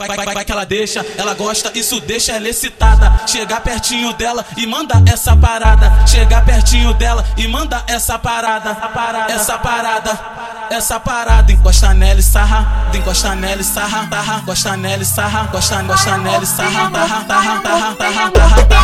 Vai, vai, vai que ela deixa, ela gosta, isso deixa ela excitada. Chegar pertinho dela e manda essa parada. Chegar pertinho dela e manda essa parada. Essa parada, essa parada. Encosta nela e sarra, encosta nela e sarra, tarra, encosta nela e sarra, encosta, encosta nela e sarra, tarra, tarra, tarra, tarra, tarra,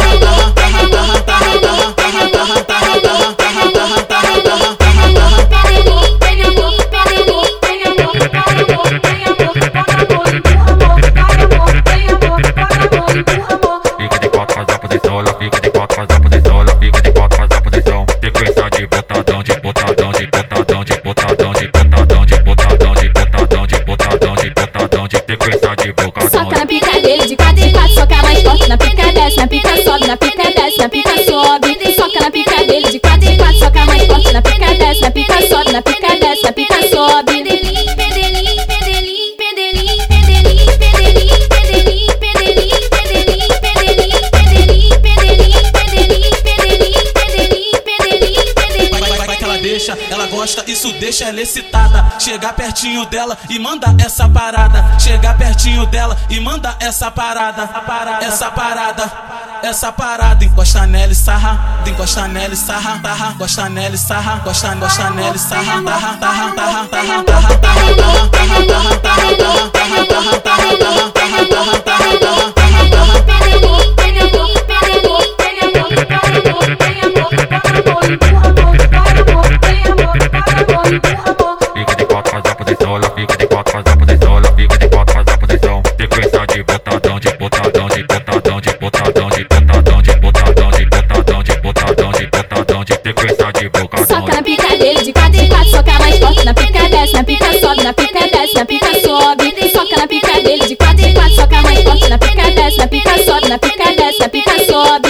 faz a posição, ela fica de quatro, faz a posição. Sequência de botadão, de botadão, de botadão, de botadão, de botadão, de botadão, de botadão, de botadão, de botadão, de sequência de bocadão. Soca na pica dele de quatro em quatro, soca mais forte na pica desce, na pica sobe, na pica desce, na pica sobe. Soca na pica dele de quatro, gosta, isso deixa ela excitada. Chegar pertinho dela e manda essa parada. Chegar pertinho dela e manda essa parada. Essa parada. Essa parada, encosta nela e sarra, encosta nela e sarra, tarra, encosta nela e sarra, encosta, encosta nela e sarra, tarra, tarra, tarra, tarra. Soca na pica dele de quatro em quatro, soca mais forte. Na pica desce, na pica sobe, na pica desce, na pica sobe. Soca na pica dele de quatro em quatro, soca mais forte. Na pica desce, na pica sobe, na pica desce, na pica sobe.